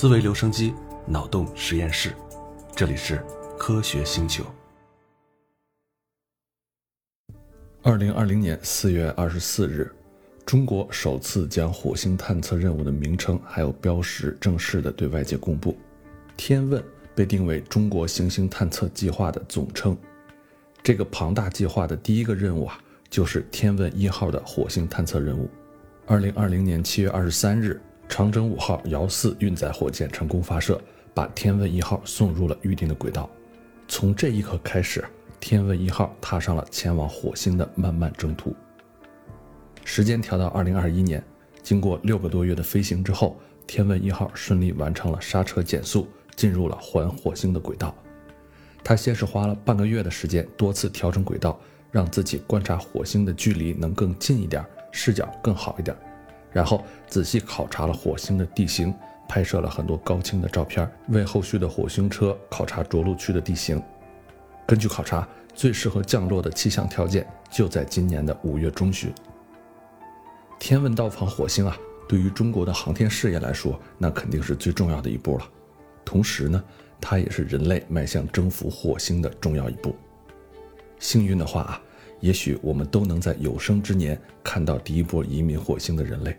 思维留声机，脑洞实验室，这里是科学星球。二零二零年四月二十四日，中国首次将火星探测任务的名称还有标识正式的对外界公布，“天问”被定为中国行星探测计划的总称。这个庞大计划的第一个任务啊，就是“天问一号”的火星探测任务。二零二零年七月二十三日，长征五号遥四运载火箭成功发射，把天问一号送入了预定的轨道。从这一刻开始。天问一号踏上了前往火星的漫漫征途。时间调到二零二一年，经过六个多月的飞行之后，天问一号顺利完成了刹车减速，进入了环火星的轨道。他先是花了半个月的时间，多次调整轨道，让自己观察火星的距离能更近一点，视角更好一点。然后仔细考察了火星的地形，拍摄了很多高清的照片，为后续的火星车考察着陆区的地形。根据考察，最适合降落的气象条件就在今年的五月中旬。天问到访火星啊，对于中国的航天事业来说，那肯定是最重要的一步了。同时呢，它也是人类迈向征服火星的重要一步。幸运的话啊，也许我们都能在有生之年看到第一波移民火星的人类。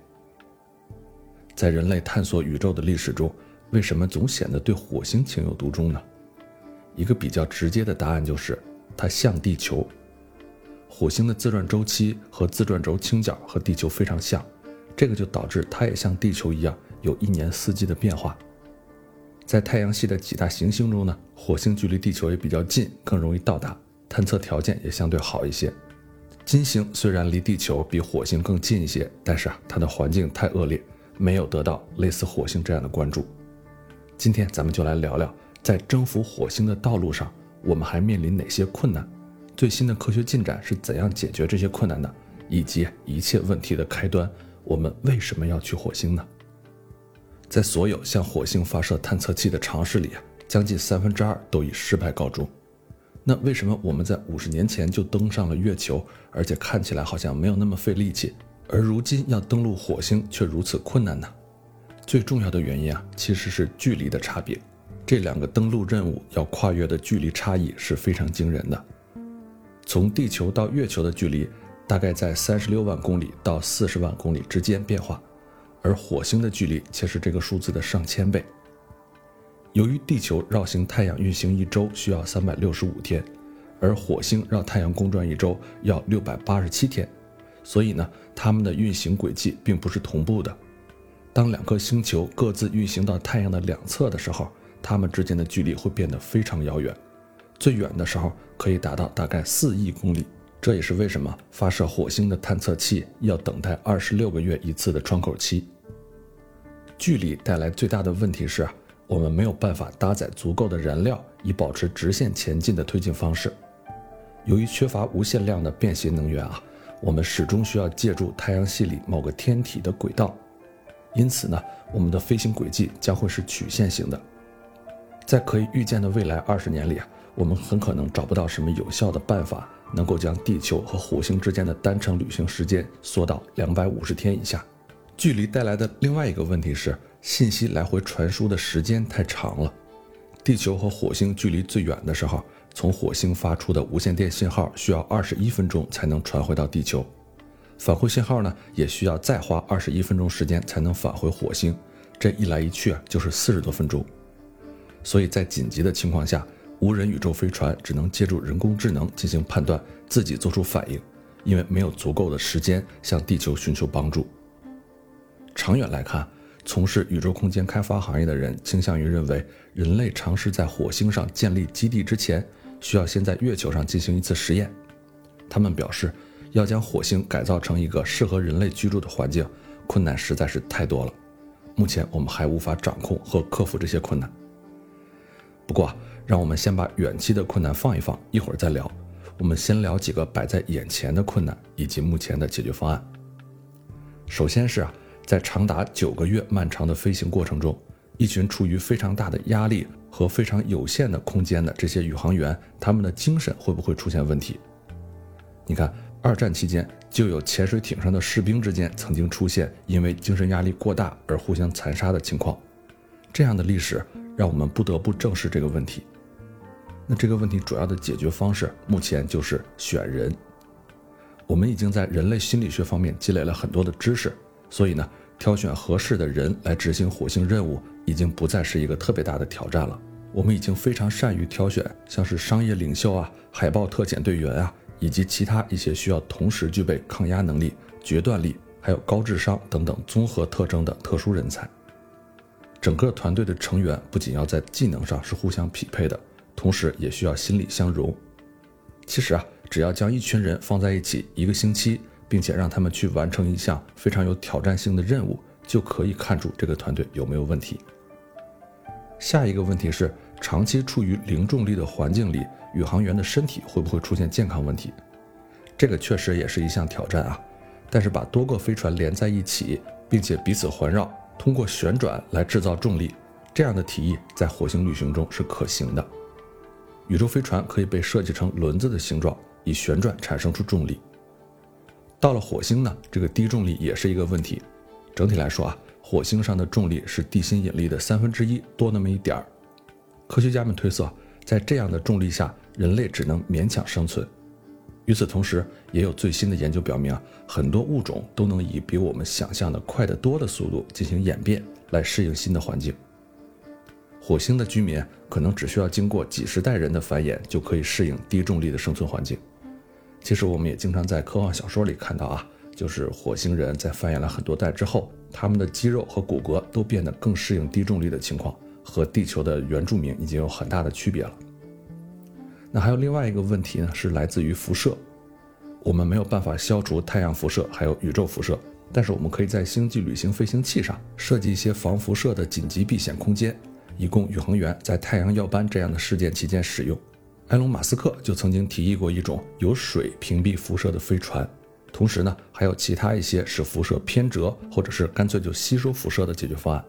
在人类探索宇宙的历史中，为什么总显得对火星情有独钟呢？一个比较直接的答案就是，它像地球。火星的自转周期和自转轴倾角和地球非常像，这个就导致它也像地球一样有一年四季的变化。在太阳系的几大行星中呢，火星距离地球也比较近，更容易到达，探测条件也相对好一些。金星虽然离地球比火星更近一些，但是啊，它的环境太恶劣，没有得到类似火星这样的关注。今天咱们就来聊聊。在征服火星的道路上，我们还面临哪些困难？最新的科学进展是怎样解决这些困难的？以及一切问题的开端，我们为什么要去火星呢？在所有向火星发射探测器的尝试里，将近三分之二都以失败告终。那为什么我们在五十年前就登上了月球，而且看起来好像没有那么费力气，而如今要登陆火星却如此困难呢？最重要的原因啊，其实是距离的差别。这两个登陆任务要跨越的距离差异是非常惊人的。从地球到月球的距离大概在三十六万公里到四十万公里之间变化，而火星的距离却是这个数字的上千倍。由于地球绕行太阳运行一周需要三百六十五天，而火星绕太阳公转一周要六百八十七天，所以呢，它们的运行轨迹并不是同步的。当两颗星球各自运行到太阳的两侧的时候，它们之间的距离会变得非常遥远，最远的时候可以达到大概四亿公里。这也是为什么发射火星的探测器要等待二十六个月一次的窗口期。距离带来最大的问题是，我们没有办法搭载足够的燃料以保持直线前进的推进方式。由于缺乏无限量的便携能源啊，我们始终需要借助太阳系里某个天体的轨道。因此呢，我们的飞行轨迹将会是曲线型的。在可以预见的未来二十年里啊，我们很可能找不到什么有效的办法，能够将地球和火星之间的单程旅行时间缩到两百五十天以下。距离带来的另外一个问题是，信息来回传输的时间太长了。地球和火星距离最远的时候，从火星发出的无线电信号需要二十一分钟才能传回到地球，返回信号呢，也需要再花二十一分钟时间才能返回火星。这一来一去啊，就是四十多分钟。所以在紧急的情况下，无人宇宙飞船只能借助人工智能进行判断，自己做出反应，因为没有足够的时间向地球寻求帮助。长远来看，从事宇宙空间开发行业的人倾向于认为，人类尝试在火星上建立基地之前，需要先在月球上进行一次实验。他们表示，要将火星改造成一个适合人类居住的环境，困难实在是太多了。目前我们还无法掌控和克服这些困难。不过，让我们先把远期的困难放一放，一会儿再聊。我们先聊几个摆在眼前的困难以及目前的解决方案。首先是啊，在长达九个月漫长的飞行过程中，一群处于非常大的压力和非常有限的空间的这些宇航员，他们的精神会不会出现问题？你看，二战期间就有潜水艇上的士兵之间曾经出现因为精神压力过大而互相残杀的情况。这样的历史让我们不得不正视这个问题。那这个问题主要的解决方式，目前就是选人。我们已经在人类心理学方面积累了很多的知识，所以呢，挑选合适的人来执行火星任务，已经不再是一个特别大的挑战了。我们已经非常善于挑选，像是商业领袖啊、海豹特遣队员啊，以及其他一些需要同时具备抗压能力、决断力，还有高智商等等综合特征的特殊人才。整个团队的成员不仅要在技能上是互相匹配的，同时也需要心理相融。其实啊，只要将一群人放在一起一个星期，并且让他们去完成一项非常有挑战性的任务，就可以看出这个团队有没有问题。下一个问题是，长期处于零重力的环境里，宇航员的身体会不会出现健康问题？这个确实也是一项挑战啊。但是把多个飞船连在一起，并且彼此环绕，通过旋转来制造重力，这样的提议在火星旅行中是可行的。宇宙飞船可以被设计成轮子的形状，以旋转产生出重力。到了火星呢，这个低重力也是一个问题。整体来说啊。火星上的重力是地心引力的三分之一多那么一点儿。科学家们推测，在这样的重力下，人类只能勉强生存。与此同时，也有最新的研究表明啊，很多物种都能以比我们想象的快得多的速度进行演变，来适应新的环境。火星的居民可能只需要经过几十代人的繁衍，就可以适应低重力的生存环境。其实，我们也经常在科幻小说里看到啊。就是火星人在繁衍了很多代之后，他们的肌肉和骨骼都变得更适应低重力的情况，和地球的原住民已经有很大的区别了。那还有另外一个问题呢，是来自于辐射。我们没有办法消除太阳辐射，还有宇宙辐射，但是我们可以在星际旅行飞行器上设计一些防辐射的紧急避险空间，以供宇航员在太阳耀斑这样的事件期间使用。埃隆·马斯克就曾经提议过一种由水屏蔽辐射的飞船。同时呢，还有其他一些使辐射偏折，或者是干脆就吸收辐射的解决方案。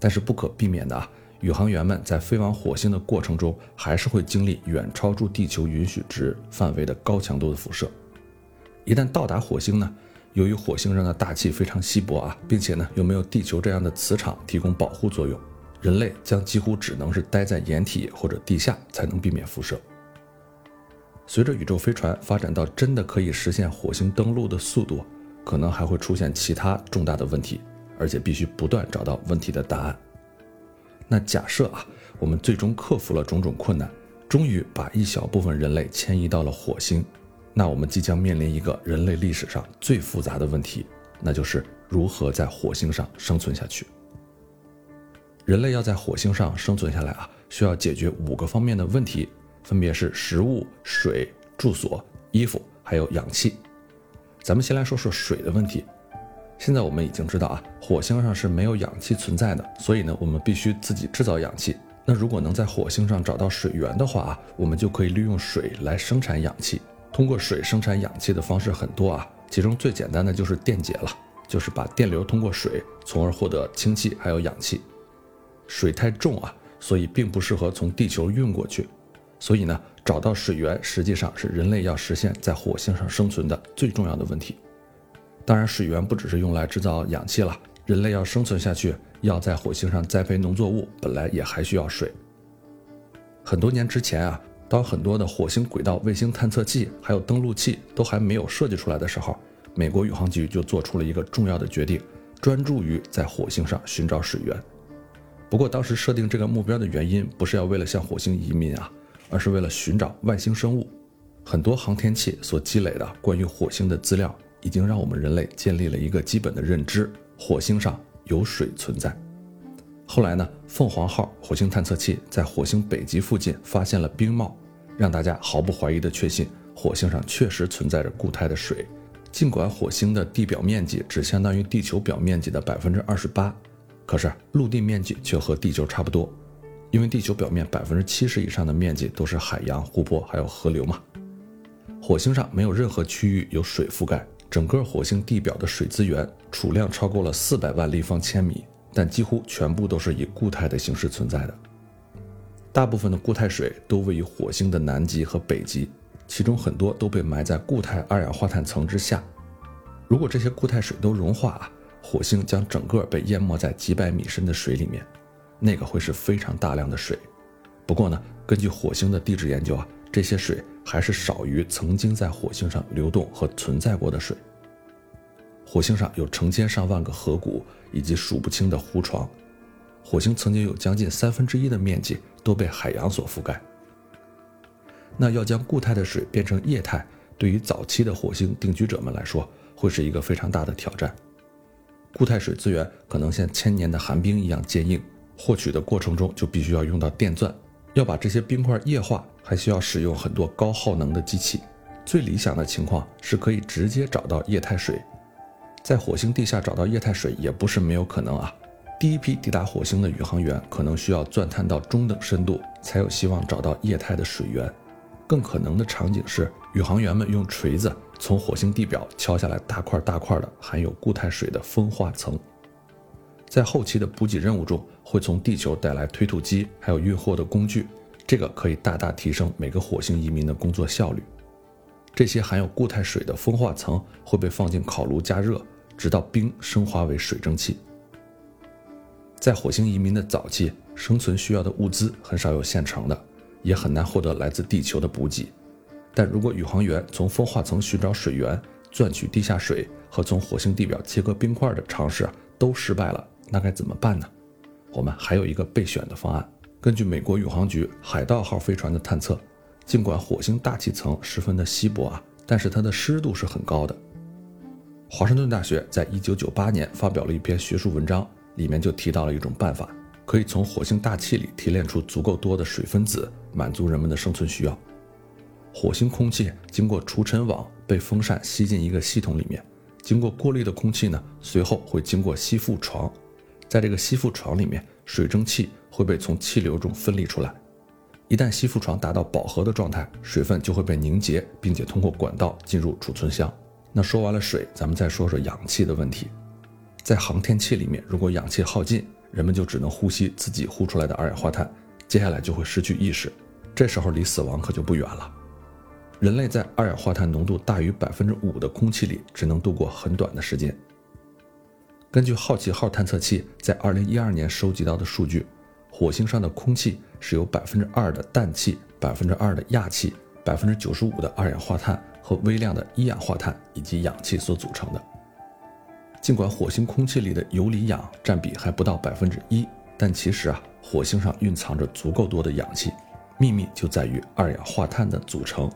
但是不可避免的啊，宇航员们在飞往火星的过程中，还是会经历远超出地球允许值范围的高强度的辐射。一旦到达火星呢，由于火星上的大气非常稀薄啊，并且呢又没有地球这样的磁场提供保护作用，人类将几乎只能是待在掩体或者地下，才能避免辐射。随着宇宙飞船发展到真的可以实现火星登陆的速度，可能还会出现其他重大的问题，而且必须不断找到问题的答案。那假设啊，我们最终克服了种种困难，终于把一小部分人类迁移到了火星，那我们即将面临一个人类历史上最复杂的问题，那就是如何在火星上生存下去。人类要在火星上生存下来啊，需要解决五个方面的问题。分别是食物、水、住所、衣服，还有氧气。咱们先来说说水的问题。现在我们已经知道啊，火星上是没有氧气存在的，所以呢，我们必须自己制造氧气。那如果能在火星上找到水源的话啊，我们就可以利用水来生产氧气。通过水生产氧气的方式很多啊，其中最简单的就是电解了，就是把电流通过水，从而获得氢气还有氧气。水太重啊，所以并不适合从地球运过去。所以呢，找到水源实际上是人类要实现在火星上生存的最重要的问题。当然，水源不只是用来制造氧气了，人类要生存下去，要在火星上栽培农作物，本来也还需要水。很多年之前啊，当很多的火星轨道卫星探测器还有登陆器都还没有设计出来的时候，美国宇航局就做出了一个重要的决定，专注于在火星上寻找水源。不过，当时设定这个目标的原因不是要为了向火星移民啊。而是为了寻找外星生物，很多航天器所积累的关于火星的资料，已经让我们人类建立了一个基本的认知：火星上有水存在。后来呢，凤凰号火星探测器在火星北极附近发现了冰帽，让大家毫不怀疑地确信火星上确实存在着固态的水。尽管火星的地表面积只相当于地球表面积的百分之二十八，可是陆地面积却和地球差不多。因为地球表面百分之七十以上的面积都是海洋、湖泊还有河流嘛，火星上没有任何区域有水覆盖，整个火星地表的水资源储量超过了四百万立方千米，但几乎全部都是以固态的形式存在的。大部分的固态水都位于火星的南极和北极，其中很多都被埋在固态二氧化碳层之下。如果这些固态水都融化了，火星将整个被淹没在几百米深的水里面。那个会是非常大量的水。不过呢，根据火星的地质研究啊，这些水还是少于曾经在火星上流动和存在过的水。火星上有成千上万个河谷以及数不清的湖床，火星曾经有将近三分之一的面积都被海洋所覆盖。那要将固态的水变成液态，对于早期的火星定居者们来说，会是一个非常大的挑战。固态水资源可能像千年的寒冰一样坚硬，获取的过程中就必须要用到电钻，要把这些冰块液化，还需要使用很多高耗能的机器。最理想的情况是可以直接找到液态水，在火星地下找到液态水也不是没有可能啊。第一批抵达火星的宇航员可能需要钻探到中等深度，才有希望找到液态的水源。更可能的场景是，宇航员们用锤子从火星地表敲下来大块大块的含有固态水的风化层，在后期的补给任务中，会从地球带来推土机，还有运货的工具，这个可以大大提升每个火星移民的工作效率。这些含有固态水的风化层会被放进烤炉加热，直到冰升华为水蒸气。在火星移民的早期，生存需要的物资很少有现成的。也很难获得来自地球的补给，但如果宇航员从风化层寻找水源、钻取地下水和从火星地表切割冰块的尝试都失败了，那该怎么办呢？我们还有一个备选的方案。根据美国宇航局海盗号飞船的探测，尽管火星大气层十分的稀薄啊，但是它的湿度是很高的。华盛顿大学在一九九八年发表了一篇学术文章，里面就提到了一种办法。可以从火星大气里提炼出足够多的水分子，满足人们的生存需要。火星空气经过除尘网被风扇吸进一个系统里面，经过过滤的空气呢，随后会经过吸附床，在这个吸附床里面，水蒸气会被从气流中分离出来。一旦吸附床达到饱和的状态，水分就会被凝结，并且通过管道进入储存箱。那说完了水，咱们再说说氧气的问题。在航天器里面，如果氧气耗尽，人们就只能呼吸自己呼出来的二氧化碳，接下来就会失去意识，这时候离死亡可就不远了。人类在二氧化碳浓度大于百分之五的空气里只能度过很短的时间。根据好奇号探测器在二零一二年收集到的数据，火星上的空气是由百分之二的氮气、百分之二的氩气、百分之九十五的二氧化碳和微量的一氧化碳以及氧气所组成的。尽管火星空气里的游离氧占比还不到百分之一，但其实啊，火星上蕴藏着足够多的氧气，秘密就在于二氧化碳的组成。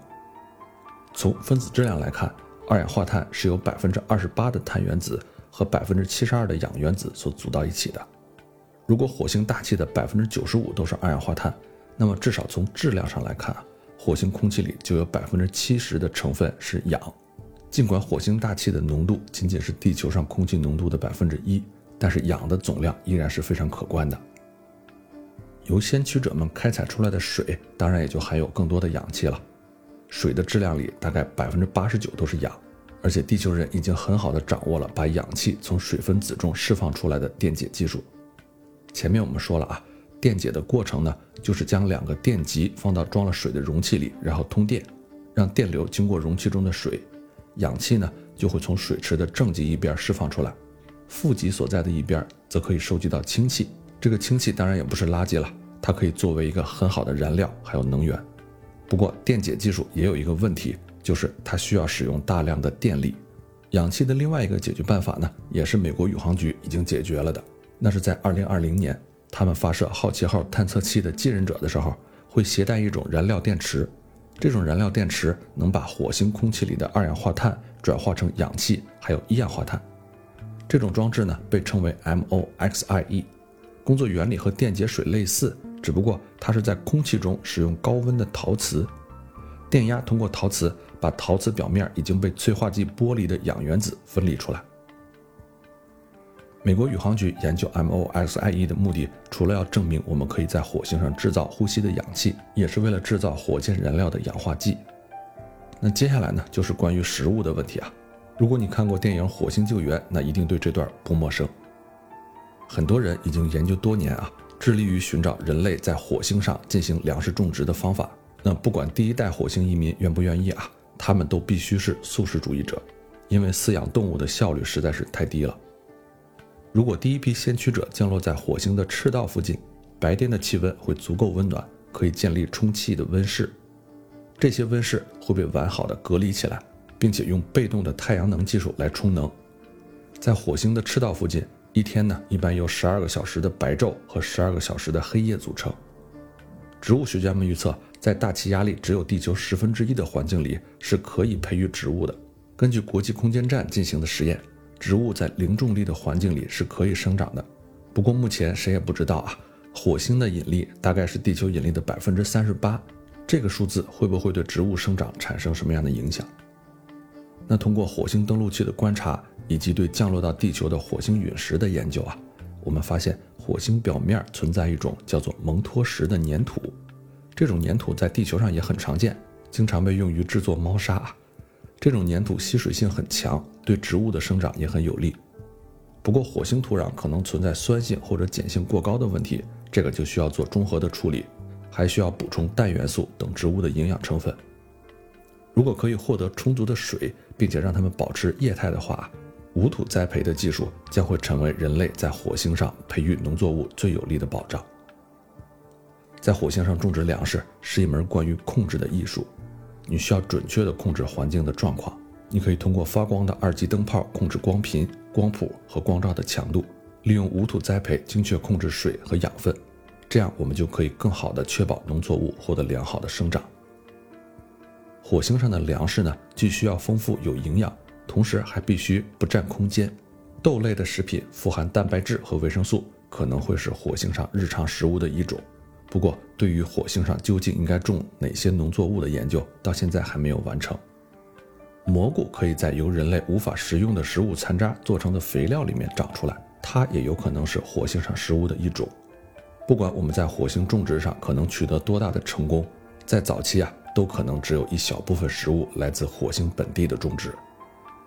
从分子质量来看，二氧化碳是由百分之二十八的碳原子和百分之七十二的氧原子所组到一起的。如果火星大气的百分之九十五都是二氧化碳，那么至少从质量上来看，火星空气里就有百分之七十的成分是氧。尽管火星大气的浓度仅仅是地球上空气浓度的百分之一，但是氧的总量依然是非常可观的。由先驱者们开采出来的水，当然也就含有更多的氧气了。水的质量里大概百分之八十九都是氧，而且地球人已经很好的掌握了把氧气从水分子中释放出来的电解技术。前面我们说了啊，电解的过程呢，就是将两个电极放到装了水的容器里，然后通电，让电流经过容器中的水。氧气呢就会从水池的正极一边释放出来，负极所在的一边则可以收集到氢气。这个氢气当然也不是垃圾了，它可以作为一个很好的燃料，还有能源。不过电解技术也有一个问题，就是它需要使用大量的电力。氧气的另外一个解决办法呢，也是美国宇航局已经解决了的，那是在2020年，他们发射好奇号探测器的继任者的时候，会携带一种燃料电池。这种燃料电池能把火星空气里的二氧化碳转化成氧气，还有一氧化碳。这种装置呢被称为 MOXIE，工作原理和电解水类似，只不过它是在空气中使用高温的陶瓷，电压通过陶瓷把陶瓷表面已经被催化剂剥离的氧原子分离出来。美国宇航局研究 MOXIE 的目的，除了要证明我们可以在火星上制造呼吸的氧气，也是为了制造火箭燃料的氧化剂。那接下来呢，就是关于食物的问题啊。如果你看过电影《火星救援》，那一定对这段不陌生。很多人已经研究多年啊，致力于寻找人类在火星上进行粮食种植的方法。那不管第一代火星移民愿不愿意啊，他们都必须是素食主义者，因为饲养动物的效率实在是太低了。如果第一批先驱者降落在火星的赤道附近，白天的气温会足够温暖，可以建立充气的温室。这些温室会被完好的隔离起来，并且用被动的太阳能技术来充能。在火星的赤道附近，一天呢一般由十二个小时的白昼和十二个小时的黑夜组成。植物学家们预测，在大气压力只有地球十分之一的环境里是可以培育植物的。根据国际空间站进行的实验，植物在零重力的环境里是可以生长的。不过目前谁也不知道啊，火星的引力大概是地球引力的百分之三十八，这个数字会不会对植物生长产生什么样的影响？那通过火星登陆器的观察以及对降落到地球的火星陨石的研究啊，我们发现。火星表面存在一种叫做蒙脱石的粘土，这种粘土在地球上也很常见，经常被用于制作猫砂啊。这种粘土吸水性很强，对植物的生长也很有利。不过，火星土壤可能存在酸性或者碱性过高的问题，这个就需要做中和的处理，还需要补充氮元素等植物的营养成分。如果可以获得充足的水，并且让它们保持液态的话。无土栽培的技术将会成为人类在火星上培育农作物最有力的保障。在火星上种植粮食是一门关于控制的艺术，你需要准确地控制环境的状况。你可以通过发光的二级灯泡控制光频、光谱和光照的强度，利用无土栽培精确控制水和养分，这样我们就可以更好地确保农作物获得良好的生长。火星上的粮食呢，既需要丰富有营养。同时还必须不占空间。豆类的食品富含蛋白质和维生素，可能会是火星上日常食物的一种。不过，对于火星上究竟应该种哪些农作物的研究，到现在还没有完成。蘑菇可以在由人类无法食用的食物残渣做成的肥料里面长出来，它也有可能是火星上食物的一种。不管我们在火星种植上可能取得多大的成功，在早期啊，都可能只有一小部分食物来自火星本地的种植。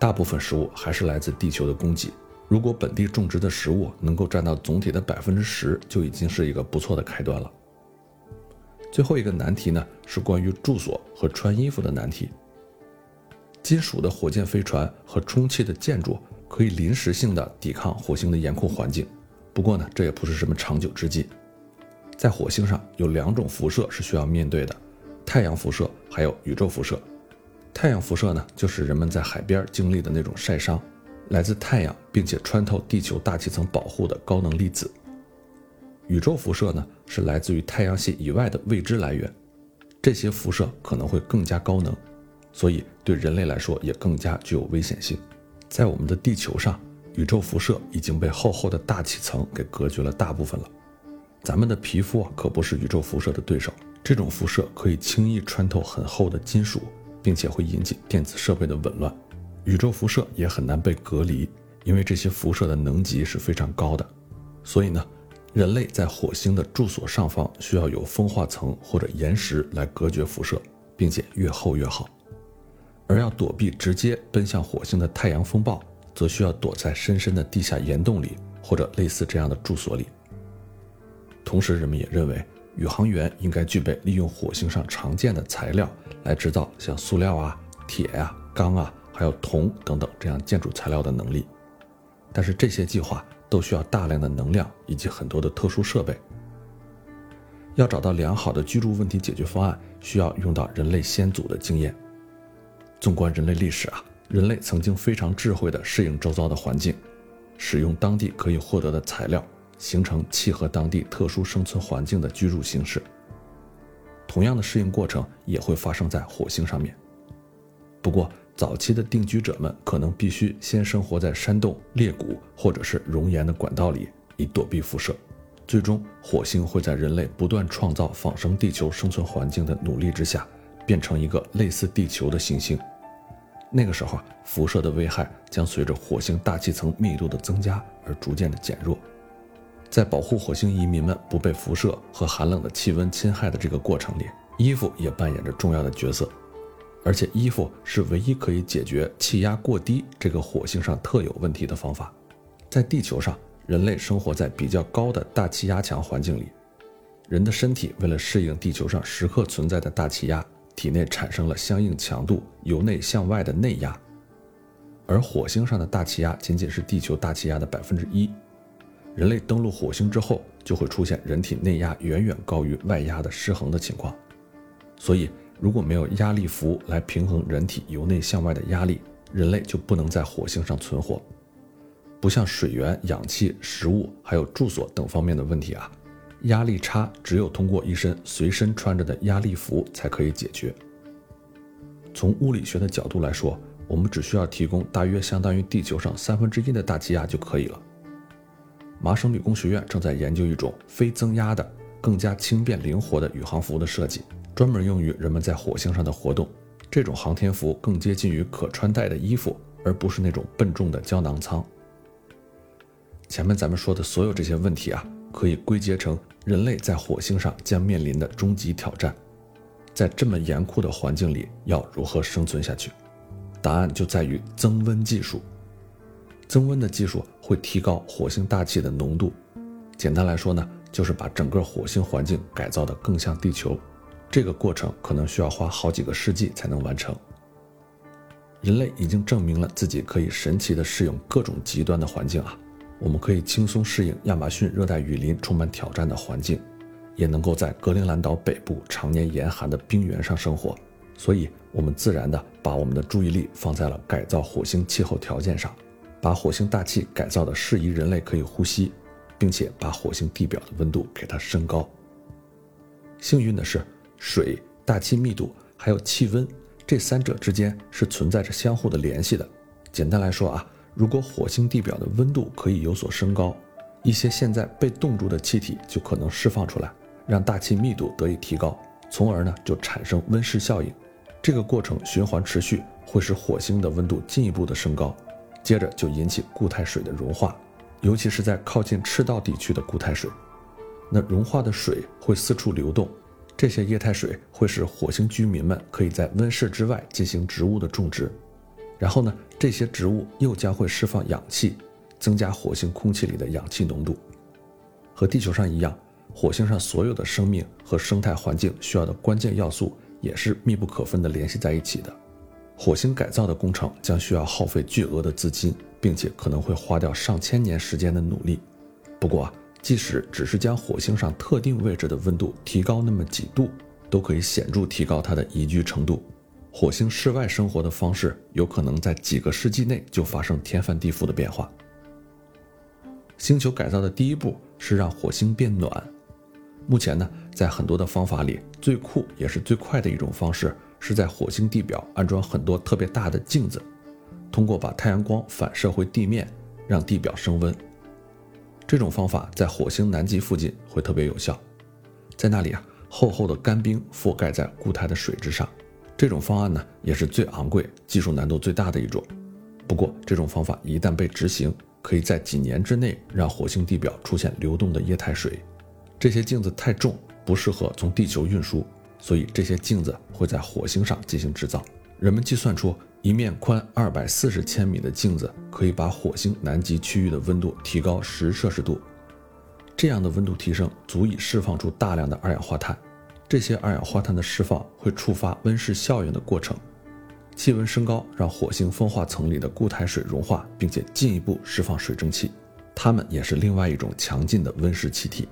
大部分食物还是来自地球的供给。如果本地种植的食物能够占到总体的百分之十，就已经是一个不错的开端了。最后一个难题呢，是关于住所和穿衣服的难题。金属的火箭飞船和充气的建筑可以临时性的抵抗火星的严酷环境，不过呢，这也不是什么长久之计。在火星上有两种辐射是需要面对的：太阳辐射还有宇宙辐射。太阳辐射呢，就是人们在海边经历的那种晒伤，来自太阳并且穿透地球大气层保护的高能粒子。宇宙辐射呢，是来自于太阳系以外的未知来源，这些辐射可能会更加高能，所以对人类来说也更加具有危险性。在我们的地球上，宇宙辐射已经被厚厚的大气层给隔绝了大部分了。咱们的皮肤啊可不是宇宙辐射的对手，这种辐射可以轻易穿透很厚的金属。并且会引起电子设备的紊乱，宇宙辐射也很难被隔离，因为这些辐射的能级是非常高的。所以呢，人类在火星的住所上方需要有风化层或者岩石来隔绝辐射，并且越厚越好。而要躲避直接奔向火星的太阳风暴，则需要躲在深深的地下岩洞里或者类似这样的住所里。同时，人们也认为。宇航员应该具备利用火星上常见的材料来制造像塑料啊、铁呀、钢啊，还有铜等等这样建筑材料的能力。但是这些计划都需要大量的能量以及很多的特殊设备。要找到良好的居住问题解决方案，需要用到人类先祖的经验。纵观人类历史啊，人类曾经非常智慧地适应周遭的环境，使用当地可以获得的材料。形成契合当地特殊生存环境的居住形式。同样的适应过程也会发生在火星上面。不过，早期的定居者们可能必须先生活在山洞、裂谷或者是熔岩的管道里，以躲避辐射。最终，火星会在人类不断创造仿生地球生存环境的努力之下，变成一个类似地球的行星。那个时候，辐射的危害将随着火星大气层密度的增加而逐渐的减弱。在保护火星移民们不被辐射和寒冷的气温侵害的这个过程里，衣服也扮演着重要的角色。而且，衣服是唯一可以解决气压过低这个火星上特有问题的方法。在地球上，人类生活在比较高的大气压强环境里，人的身体为了适应地球上时刻存在的大气压，体内产生了相应强度由内向外的内压。而火星上的大气压仅仅是地球大气压的百分之一。人类登陆火星之后，就会出现人体内压远远高于外压的失衡的情况。所以，如果没有压力符来平衡人体由内向外的压力，人类就不能在火星上存活。不像水源、氧气、食物还有住所等方面的问题啊，压力差只有通过一身随身穿着的压力服才可以解决。从物理学的角度来说，我们只需要提供大约相当于地球上三分之一的大气压就可以了。麻省理工学院正在研究一种非增压的、更加轻便灵活的宇航服的设计，专门用于人们在火星上的活动。这种航天服更接近于可穿戴的衣服，而不是那种笨重的胶囊舱。前面咱们说的所有这些问题啊，可以归结成人类在火星上将面临的终极挑战：在这么严酷的环境里，要如何生存下去？答案就在于增温技术。增温的技术会提高火星大气的浓度。简单来说呢，就是把整个火星环境改造得更像地球。这个过程可能需要花好几个世纪才能完成。人类已经证明了自己可以神奇地适应各种极端的环境啊！我们可以轻松适应亚马逊热带雨林充满挑战的环境，也能够在格陵兰岛北部常年严寒的冰原上生活。所以，我们自然地把我们的注意力放在了改造火星气候条件上。把火星大气改造的适宜人类可以呼吸，并且把火星地表的温度给它升高。幸运的是，水、大气密度还有气温这三者之间是存在着相互的联系的。简单来说啊，如果火星地表的温度可以有所升高，一些现在被冻住的气体就可能释放出来，让大气密度得以提高，从而呢就产生温室效应。这个过程循环持续，会使火星的温度进一步的升高。接着就引起固态水的融化，尤其是在靠近赤道地区的固态水。那融化的水会四处流动，这些液态水会使火星居民们可以在温室之外进行植物的种植。然后呢，这些植物又将会释放氧气，增加火星空气里的氧气浓度。和地球上一样，火星上所有的生命和生态环境需要的关键要素也是密不可分地联系在一起的。火星改造的工程将需要耗费巨额的资金，并且可能会花掉上千年时间的努力。不过，即使只是将火星上特定位置的温度提高那么几度，都可以显著提高它的宜居程度。火星室外生活的方式有可能在几个世纪内就发生天翻地覆的变化。星球改造的第一步是让火星变暖。目前呢，在很多的方法里，最酷也是最快的一种方式。是在火星地表安装很多特别大的镜子，通过把太阳光反射回地面，让地表升温。这种方法在火星南极附近会特别有效，在那里啊，厚厚的干冰覆盖在固态的水之上。这种方案呢，也是最昂贵、技术难度最大的一种。不过，这种方法一旦被执行，可以在几年之内让火星地表出现流动的液态水。这些镜子太重，不适合从地球运输。所以这些镜子会在火星上进行制造。人们计算出，一面宽二百四十千米的镜子可以把火星南极区域的温度提高十摄氏度。这样的温度提升足以释放出大量的二氧化碳。这些二氧化碳的释放会触发温室效应的过程，气温升高让火星风化层里的固态水融化，并且进一步释放水蒸气。它们也是另外一种强劲的温室气体。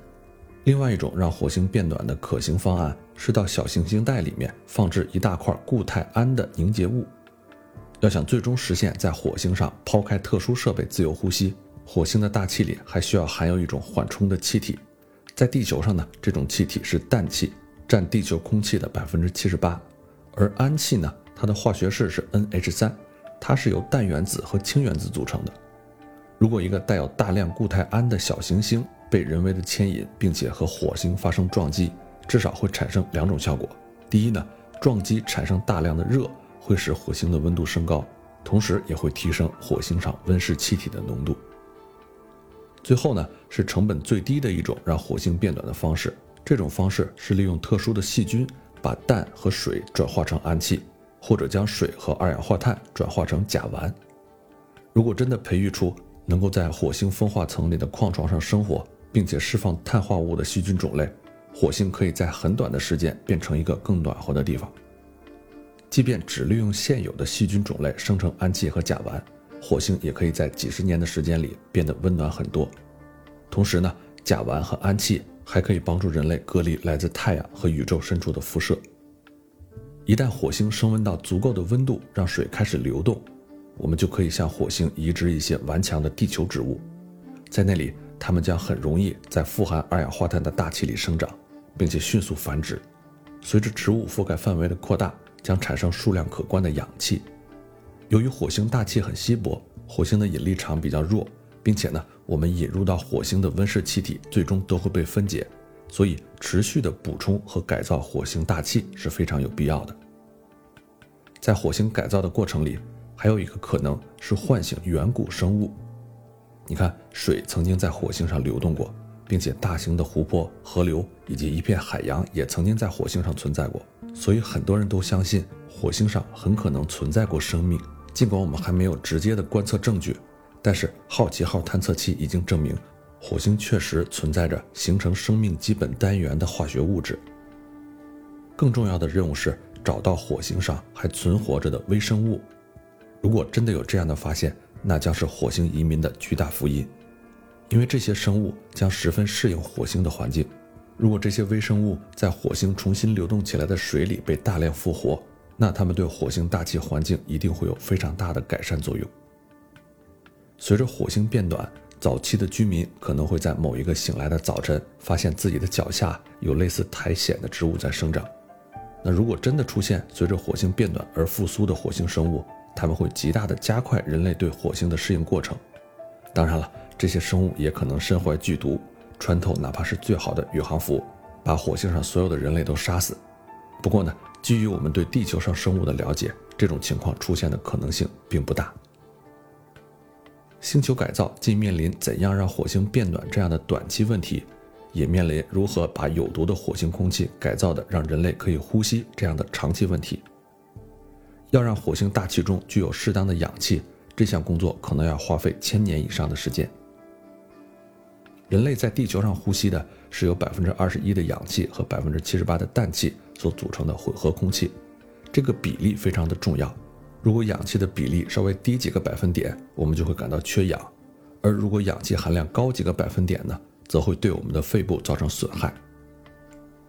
另外一种让火星变暖的可行方案是到小行星带里面放置一大块固态氨的凝结物。要想最终实现在火星上抛开特殊设备自由呼吸，火星的大气里还需要含有一种缓冲的气体。在地球上呢，这种气体是氮气，占地球空气的百分之七十八，而氨气呢，它的化学式是 NH 三，它是由氮原子和氢原子组成的。如果一个带有大量固态氨的小行星，被人为的牵引，并且和火星发生撞击，至少会产生两种效果。第一呢，撞击产生大量的热，会使火星的温度升高，同时也会提升火星上温室气体的浓度。最后呢，是成本最低的一种让火星变暖的方式。这种方式是利用特殊的细菌把氮和水转化成氨气，或者将水和二氧化碳转化成甲烷。如果真的培育出能够在火星风化层里的矿床上生活，并且释放碳化物的细菌种类，火星可以在很短的时间变成一个更暖和的地方。即便只利用现有的细菌种类生成氨气和甲烷，火星也可以在几十年的时间里变得温暖很多。同时呢，甲烷和氨气还可以帮助人类隔离来自太阳和宇宙深处的辐射。一旦火星升温到足够的温度，让水开始流动，我们就可以向火星移植一些顽强的地球植物，在那里，它们将很容易在富含二氧化碳的大气里生长，并且迅速繁殖。随着植物覆盖范围的扩大，将产生数量可观的氧气。由于火星大气很稀薄，火星的引力场比较弱，并且呢，我们引入到火星的温室气体最终都会被分解。所以，持续的补充和改造火星大气是非常有必要的。在火星改造的过程里，还有一个可能是唤醒远古生物。你看，水曾经在火星上流动过，并且大型的湖泊、河流以及一片海洋也曾经在火星上存在过。所以，很多人都相信火星上很可能存在过生命。尽管我们还没有直接的观测证据，但是好奇号探测器已经证明。火星确实存在着形成生命基本单元的化学物质。更重要的任务是找到火星上还存活着的微生物。如果真的有这样的发现，那将是火星移民的巨大福音，因为这些生物将十分适应火星的环境。如果这些微生物在火星重新流动起来的水里被大量复活，那它们对火星大气环境一定会有非常大的改善作用。随着火星变暖。早期的居民可能会在某一个醒来的早晨，发现自己的脚下有类似苔藓的植物在生长。那如果真的出现随着火星变暖而复苏的火星生物，他们会极大的加快人类对火星的适应过程。当然了，这些生物也可能身怀剧毒，穿透哪怕是最好的宇航服，把火星上所有的人类都杀死。不过呢，基于我们对地球上生物的了解，这种情况出现的可能性并不大。星球改造既面临怎样让火星变暖这样的短期问题，也面临如何把有毒的火星空气改造的让人类可以呼吸这样的长期问题。要让火星大气中具有适当的氧气，这项工作可能要花费千年以上的时间。人类在地球上呼吸的是由百分之二十一的氧气和百分之七十八的氮气所组成的混合空气，这个比例非常的重要。如果氧气的比例稍微低几个百分点，我们就会感到缺氧；而如果氧气含量高几个百分点呢，则会对我们的肺部造成损害。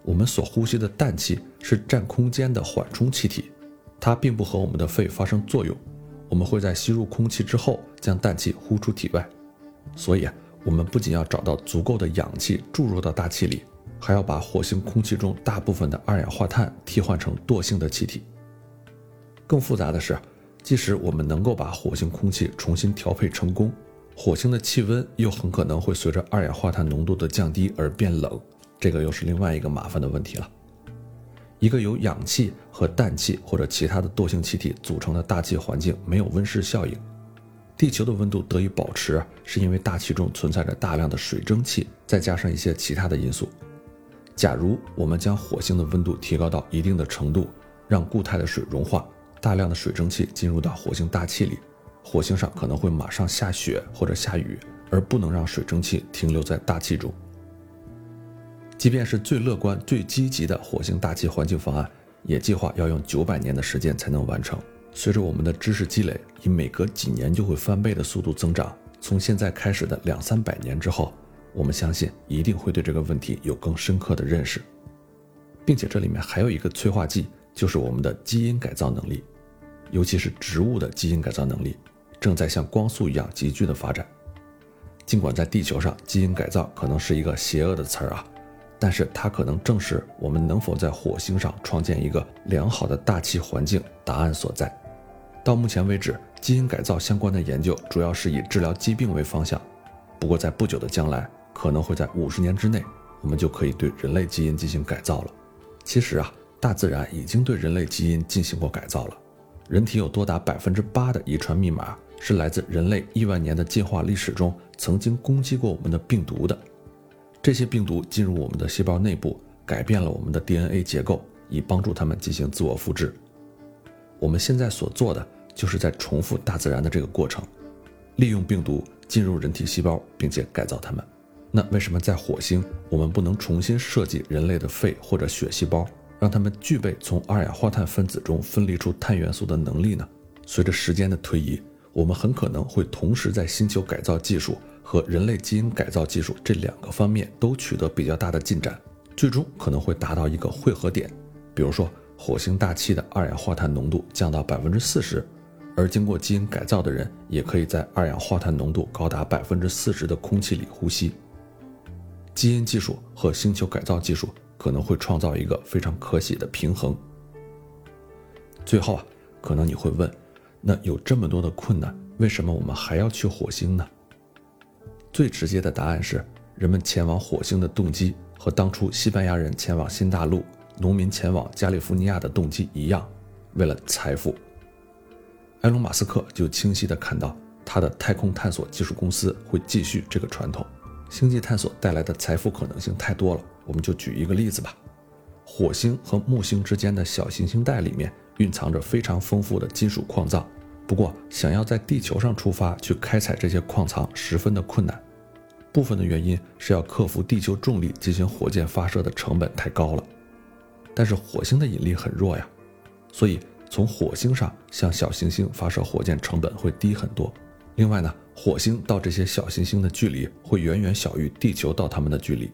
我们所呼吸的氮气是占空间的缓冲气体，它并不和我们的肺发生作用。我们会在吸入空气之后将氮气呼出体外。所以啊，我们不仅要找到足够的氧气注入到大气里，还要把火星空气中大部分的二氧化碳替换成惰性的气体。更复杂的是，即使我们能够把火星空气重新调配成功，火星的气温又很可能会随着二氧化碳浓度的降低而变冷，这个又是另外一个麻烦的问题了。一个由氧气和氮气或者其他的惰性气体组成的大气环境没有温室效应，地球的温度得以保持，是因为大气中存在着大量的水蒸气，再加上一些其他的因素。假如我们将火星的温度提高到一定的程度，让固态的水融化。大量的水蒸气进入到火星大气里，火星上可能会马上下雪或者下雨，而不能让水蒸气停留在大气中。即便是最乐观、最积极的火星大气环境方案，也计划要用九百年的时间才能完成。随着我们的知识积累，以每隔几年就会翻倍的速度增长，从现在开始的两三百年之后，我们相信一定会对这个问题有更深刻的认识，并且这里面还有一个催化剂，就是我们的基因改造能力。尤其是植物的基因改造能力，正在像光速一样急剧的发展。尽管在地球上，基因改造可能是一个邪恶的词儿啊，但是它可能正是我们能否在火星上创建一个良好的大气环境答案所在。到目前为止，基因改造相关的研究主要是以治疗疾病为方向。不过，在不久的将来，可能会在五十年之内，我们就可以对人类基因进行改造了。其实啊，大自然已经对人类基因进行过改造了。人体有多达百分之八的遗传密码是来自人类亿万年的进化历史中曾经攻击过我们的病毒的。这些病毒进入我们的细胞内部，改变了我们的 DNA 结构，以帮助它们进行自我复制。我们现在所做的，就是在重复大自然的这个过程，利用病毒进入人体细胞，并且改造它们。那为什么在火星，我们不能重新设计人类的肺或者血细胞？让他们具备从二氧化碳分子中分离出碳元素的能力呢？随着时间的推移，我们很可能会同时在星球改造技术和人类基因改造技术这两个方面都取得比较大的进展，最终可能会达到一个汇合点。比如说，火星大气的二氧化碳浓度降到百分之四十，而经过基因改造的人也可以在二氧化碳浓度高达百分之四十的空气里呼吸。基因技术和星球改造技术可能会创造一个非常可喜的平衡。最后啊，可能你会问，那有这么多的困难，为什么我们还要去火星呢？最直接的答案是，人们前往火星的动机和当初西班牙人前往新大陆、农民前往加利福尼亚的动机一样，为了财富。埃隆·马斯克就清晰地看到，他的太空探索技术公司会继续这个传统。星际探索带来的财富可能性太多了，我们就举一个例子吧。火星和木星之间的小行星带里面。蕴藏着非常丰富的金属矿藏，不过想要在地球上出发去开采这些矿藏十分的困难。部分的原因是要克服地球重力进行火箭发射的成本太高了。但是火星的引力很弱呀，所以从火星上向小行星发射火箭成本会低很多。另外呢，火星到这些小行星的距离会远远小于地球到它们的距离。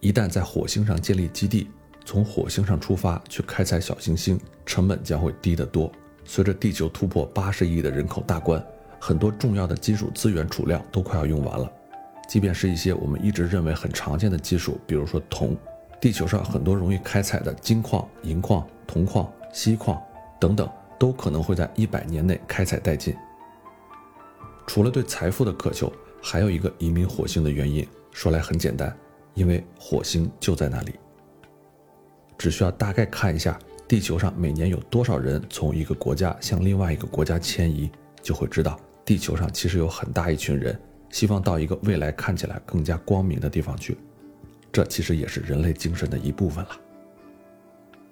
一旦在火星上建立基地，从火星上出发去开采小行星，成本将会低得多。随着地球突破八十亿的人口大关，很多重要的金属资源储量都快要用完了。即便是一些我们一直认为很常见的技术，比如说铜，地球上很多容易开采的金矿、银矿、铜矿、锡矿等等，都可能会在一百年内开采殆尽。除了对财富的渴求，还有一个移民火星的原因，说来很简单，因为火星就在那里。只需要大概看一下地球上每年有多少人从一个国家向另外一个国家迁移，就会知道地球上其实有很大一群人希望到一个未来看起来更加光明的地方去。这其实也是人类精神的一部分了。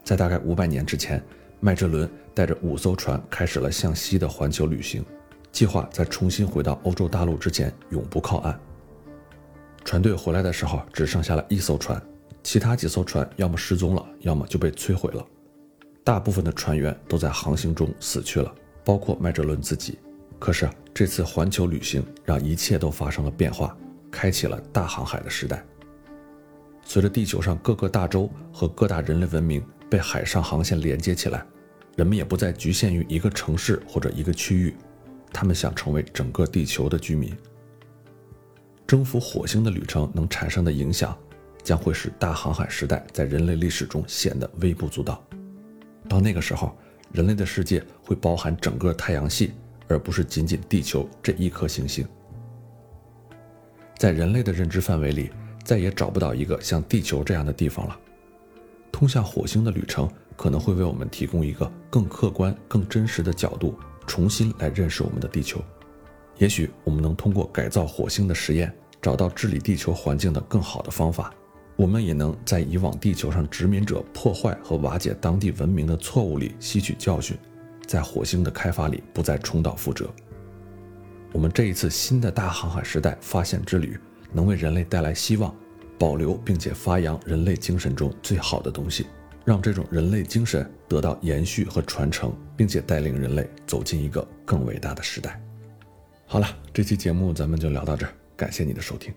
在大概五百年之前，麦哲伦带着五艘船开始了向西的环球旅行，计划在重新回到欧洲大陆之前永不靠岸。船队回来的时候，只剩下了一艘船。其他几艘船要么失踪了，要么就被摧毁了。大部分的船员都在航行中死去了，包括麦哲伦自己。可是这次环球旅行让一切都发生了变化，开启了大航海的时代。随着地球上各个大洲和各大人类文明被海上航线连接起来，人们也不再局限于一个城市或者一个区域，他们想成为整个地球的居民。征服火星的旅程能产生的影响。将会使大航海时代在人类历史中显得微不足道。到那个时候，人类的世界会包含整个太阳系，而不是仅仅地球这一颗行星。在人类的认知范围里，再也找不到一个像地球这样的地方了。通向火星的旅程可能会为我们提供一个更客观、更真实的角度，重新来认识我们的地球。也许我们能通过改造火星的实验，找到治理地球环境的更好的方法。我们也能在以往地球上殖民者破坏和瓦解当地文明的错误里吸取教训，在火星的开发里不再重蹈覆辙。我们这一次新的大航海时代发现之旅，能为人类带来希望，保留并且发扬人类精神中最好的东西，让这种人类精神得到延续和传承，并且带领人类走进一个更伟大的时代。好了，这期节目咱们就聊到这儿，感谢你的收听。